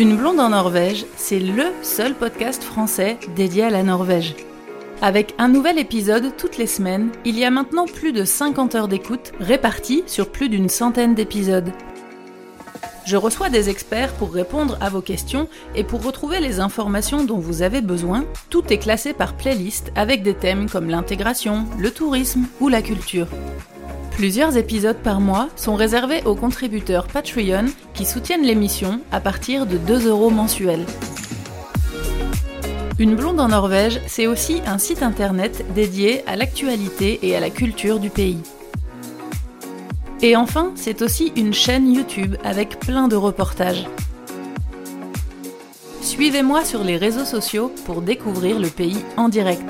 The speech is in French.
Une blonde en Norvège, c'est le seul podcast français dédié à la Norvège. Avec un nouvel épisode toutes les semaines, il y a maintenant plus de 50 heures d'écoute réparties sur plus d'une centaine d'épisodes. Je reçois des experts pour répondre à vos questions et pour retrouver les informations dont vous avez besoin. Tout est classé par playlist avec des thèmes comme l'intégration, le tourisme ou la culture. Plusieurs épisodes par mois sont réservés aux contributeurs Patreon qui soutiennent l'émission à partir de 2 euros mensuels. Une blonde en Norvège, c'est aussi un site internet dédié à l'actualité et à la culture du pays. Et enfin, c'est aussi une chaîne YouTube avec plein de reportages. Suivez-moi sur les réseaux sociaux pour découvrir le pays en direct.